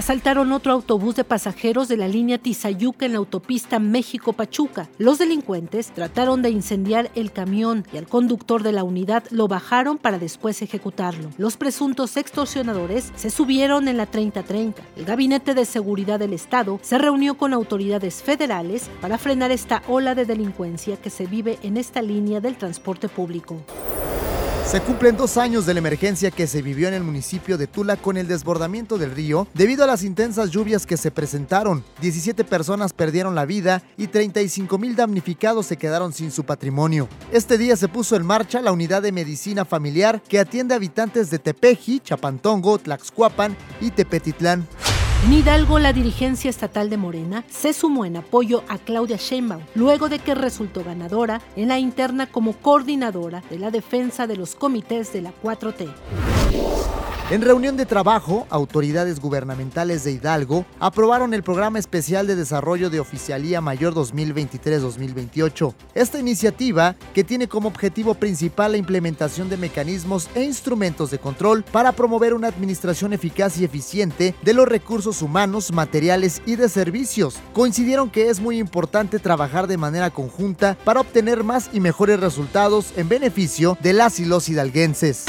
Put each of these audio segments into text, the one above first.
Asaltaron otro autobús de pasajeros de la línea Tizayuca en la autopista México-Pachuca. Los delincuentes trataron de incendiar el camión y al conductor de la unidad lo bajaron para después ejecutarlo. Los presuntos extorsionadores se subieron en la 3030. El Gabinete de Seguridad del Estado se reunió con autoridades federales para frenar esta ola de delincuencia que se vive en esta línea del transporte público. Se cumplen dos años de la emergencia que se vivió en el municipio de Tula con el desbordamiento del río debido a las intensas lluvias que se presentaron. 17 personas perdieron la vida y 35 mil damnificados se quedaron sin su patrimonio. Este día se puso en marcha la unidad de medicina familiar que atiende a habitantes de Tepeji, Chapantongo, Tlaxcuapan y Tepetitlán. En Hidalgo, la dirigencia estatal de Morena se sumó en apoyo a Claudia Sheinbaum, luego de que resultó ganadora en la interna como coordinadora de la defensa de los comités de la 4T. En reunión de trabajo, autoridades gubernamentales de Hidalgo aprobaron el Programa Especial de Desarrollo de Oficialía Mayor 2023-2028. Esta iniciativa, que tiene como objetivo principal la implementación de mecanismos e instrumentos de control para promover una administración eficaz y eficiente de los recursos humanos, materiales y de servicios, coincidieron que es muy importante trabajar de manera conjunta para obtener más y mejores resultados en beneficio de las y los hidalguenses.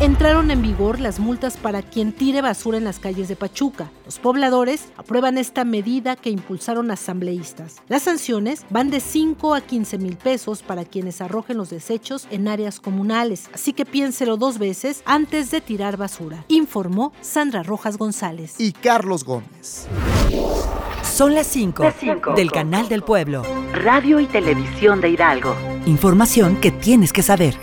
Entraron en vigor las multas para quien tire basura en las calles de Pachuca. Los pobladores aprueban esta medida que impulsaron asambleístas. Las sanciones van de 5 a 15 mil pesos para quienes arrojen los desechos en áreas comunales, así que piénselo dos veces antes de tirar basura, informó Sandra Rojas González. Y Carlos Gómez. Son las 5 del Canal del Pueblo. Radio y Televisión de Hidalgo. Información que tienes que saber.